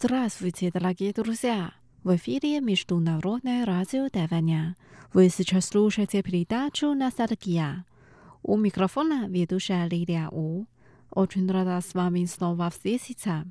Здравствуйте, дорогие друзья! В эфире Международное радио Тайваня. Вы сейчас слушаете передачу «Ностальгия». У микрофона ведущая Лилия У. Очень рада с вами снова встретиться.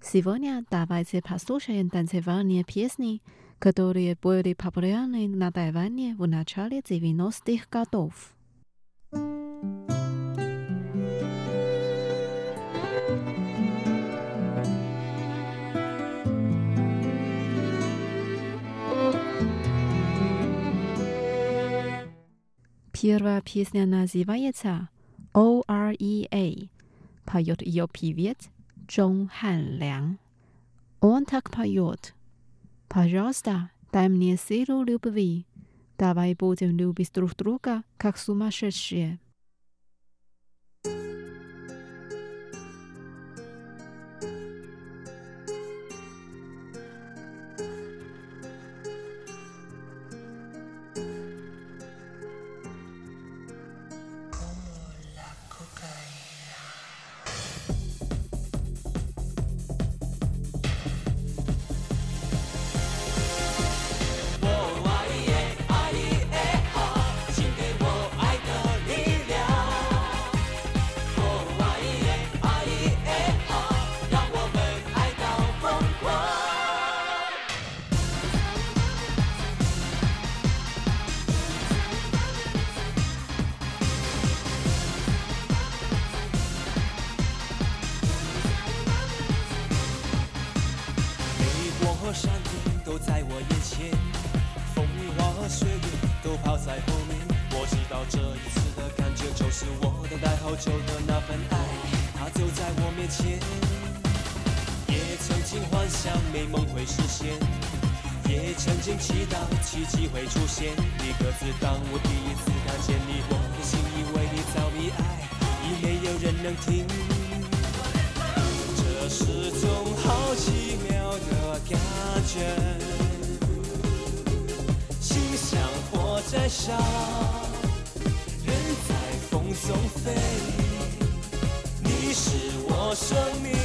Сегодня давайте послушаем танцевальные песни, которые были популярны на Тайване в начале 90-х годов. Первая песня называется «O.R.E.A.», поет ее певец Чжон Хан Лян. Он так поет. «Пожалуйста, дай мне силу любви. Давай будем любить друг друга, как сумасшедшие». 要求的那份爱，它就在我面前。也曾经幻想美梦会实现，也曾经祈祷奇迹会出现。你可知，当我第一次看见你，我的心以为你早已爱，已没有人能听。这是种好奇妙的感觉，心像火在烧。飞，你是我生命。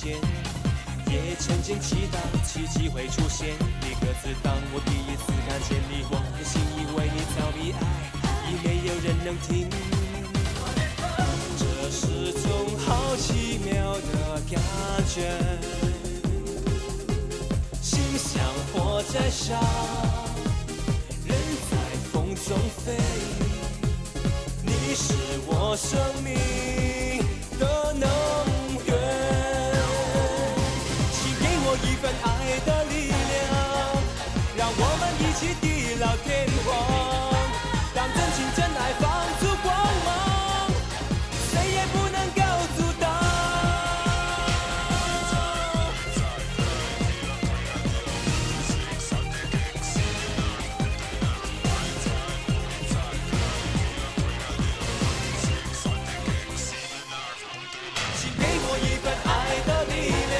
间，也曾经祈祷奇迹会出现。一个字，当我第一次看见你，我的心因为你着迷，爱已没有人能听。这是种好奇妙的感觉，心像火在烧，人在风中飞，你是我生命。我们一起地老天荒让真情真爱放出光芒谁也不能够阻挡请给我一份爱的力量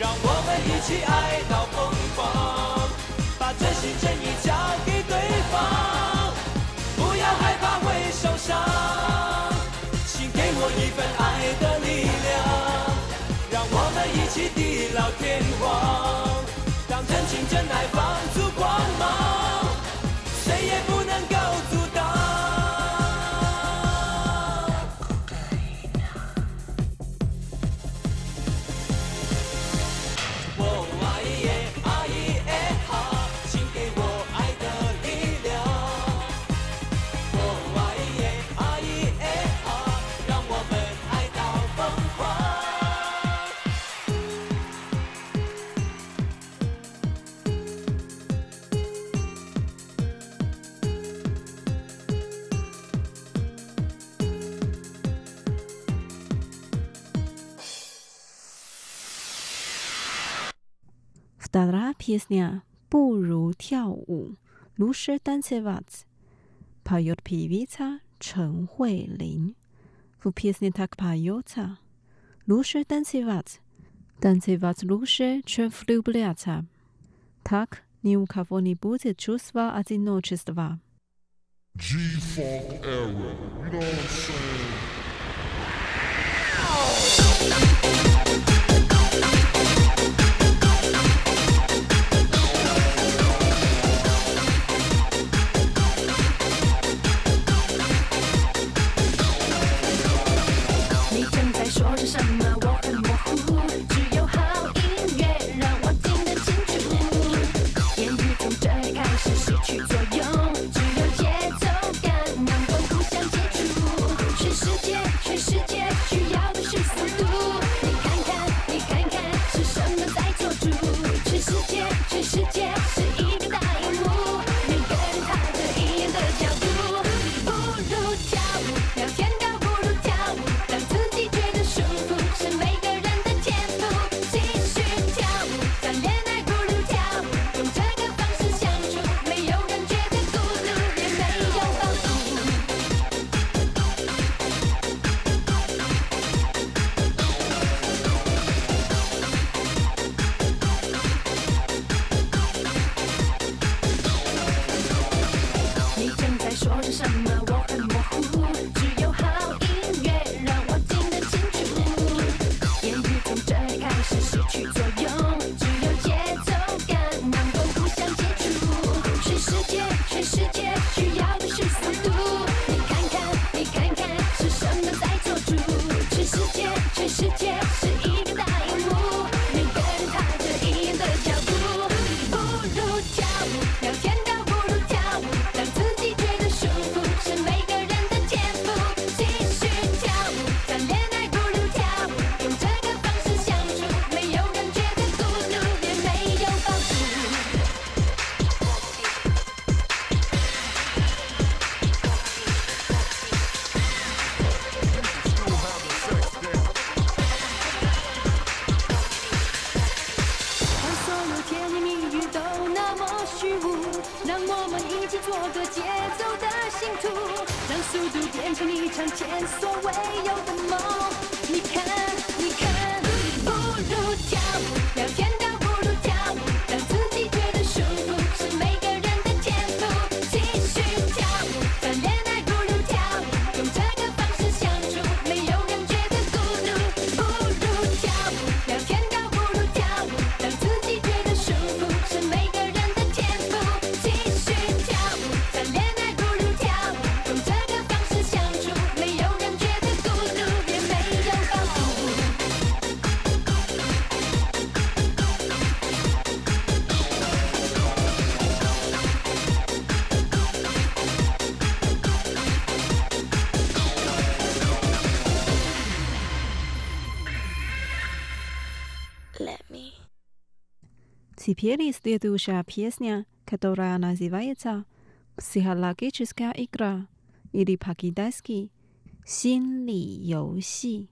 让我们一起爱到上请给我一份爱的力量让我们一起地老天荒让真情真爱 Stara pieśnia 不如跳舞如是 tancewać. Поет певица Chen Huilin. W pieśni tak поется. Lusze tancewać. Tancewać lusze, czym влюбляться. Tak ni u kogo nie będzie чувства одиночества. G-Funk era, you? 没有 Теперь следующая песня, которая называется «Психологическая игра» или по-китайски «Синли Йоуси».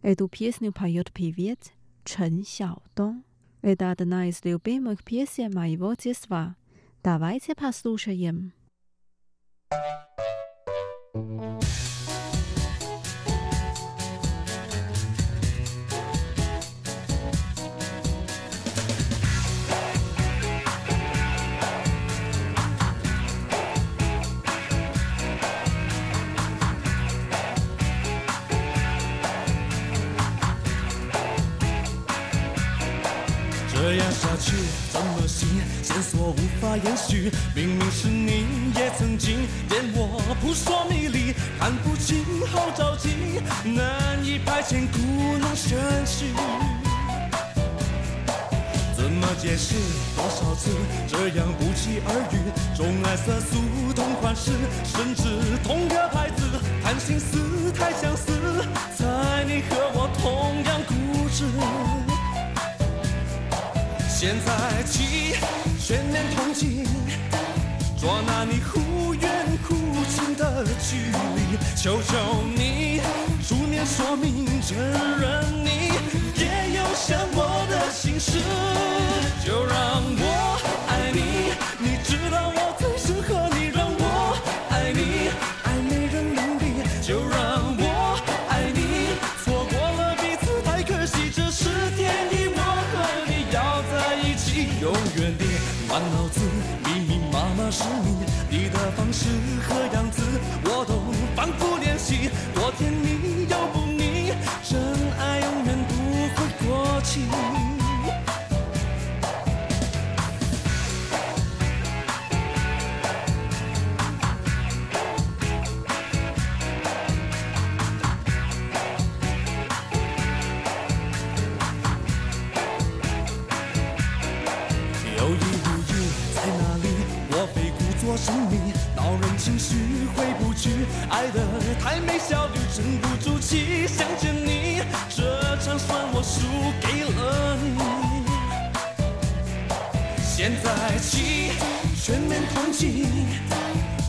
Эту песню поет певец Чен Xiaodong. Это одна из любимых песен моего детства. Давайте послушаем. Thank you. 无法延续明明是你也曾经点我扑朔迷离看不清好着急难以排遣故弄玄虚。怎么解释多少次这样不期而遇种爱色素同款式甚至同个牌子谈心思太相似在你和我同样固执。现在起全面同情，捉拿你忽远忽近的距离。求求你，出面说明，承认你也有想我的心事，就让我。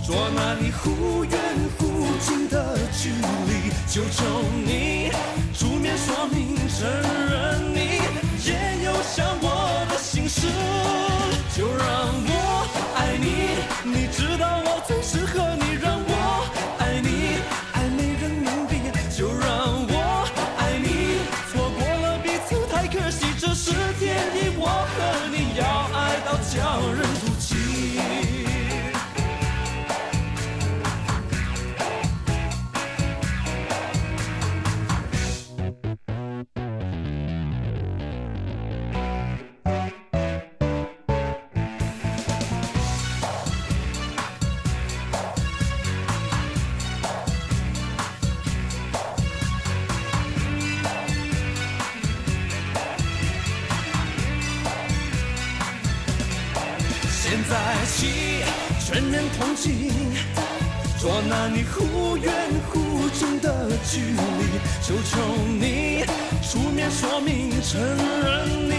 捉拿你忽远忽近的距离，求求你出面说明，承认你也有想我的心事，就让我爱你，你知道我最适合你，全面统计，捉拿你忽远忽近的距离，求求你出面说明，承认你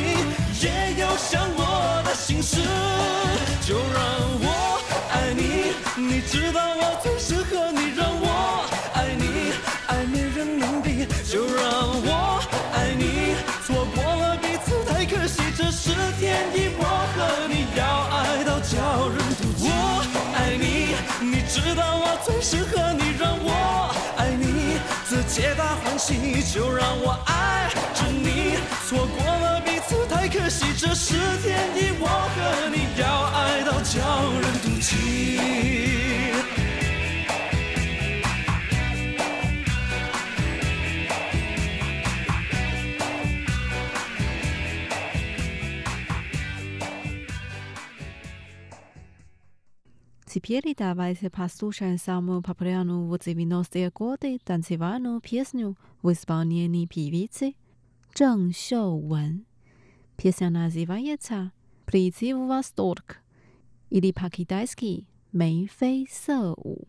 也有想我的心事，就让我爱你，你知道我最适合你，让我爱你，爱没人能比，就让就让我爱着你。错过了彼此太可惜，这是 Cipieli dawaj se pastuszę samu paprianu w cywilności akordy, tancywano piesniu w spełnieni piwicy Zheng Xiuwen. Piesnia nazywa się ca Przyciwwa stork. I li pakitajski er Mei U.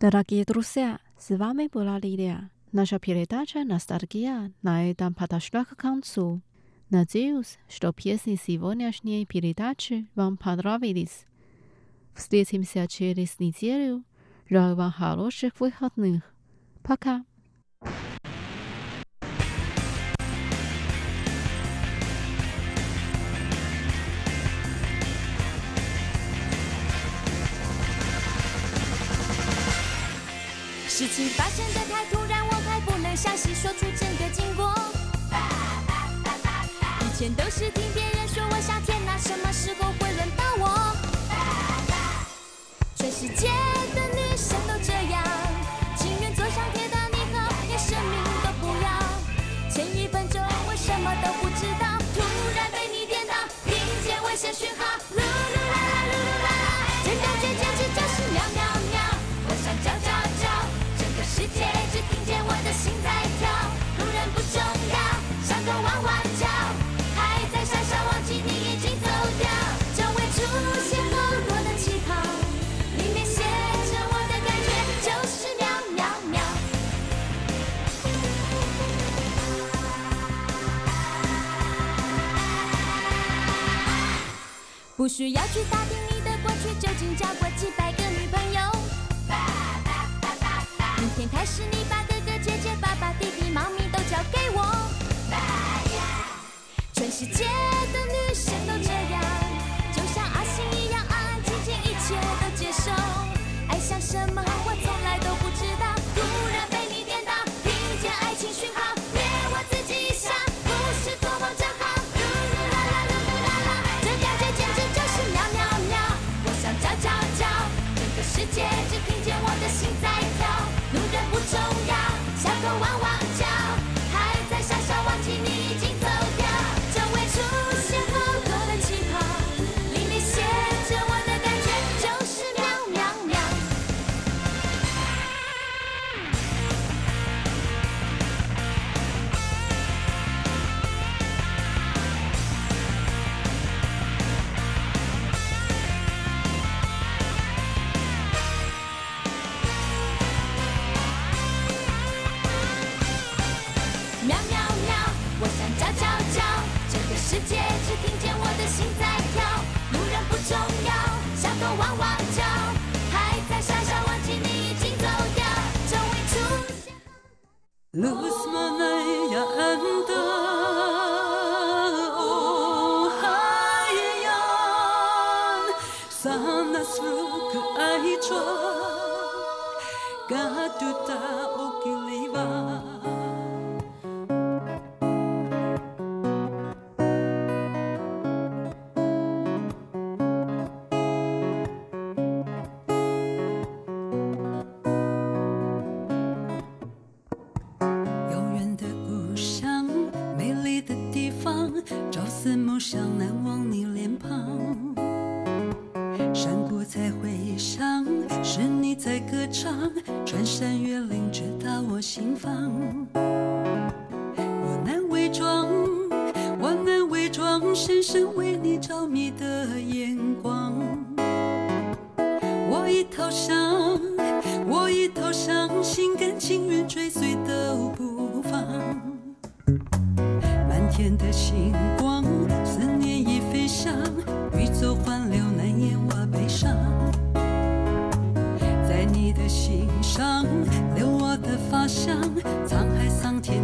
Дорогие друзья, с вами была Лилия. Наша передача «Ностальгия» на этом подошла к концу. Надеюсь, что песни сегодняшней передачи вам понравились. Встретимся через неделю. Желаю вам хороших выходных. Пока! 事情发生的太突然，我还不能详细说出整个经过。以前都是听别人说我夏天，那什么时候会轮到我？全世界不需要去打听你的过去，究竟交过几百个女朋友。明天开始，你把哥哥姐姐、爸爸、弟弟、妈咪都交给我。全世界的女生都这样，我的心在 Lose 方，朝思暮想，难忘你脸庞。山谷在回响，是你在歌唱，穿山越岭，直达我心房。我难伪装，我难伪装，深深为你着迷的星光，思念已飞翔，宇宙环流难掩我悲伤。在你的心上，留我的发香，沧海桑田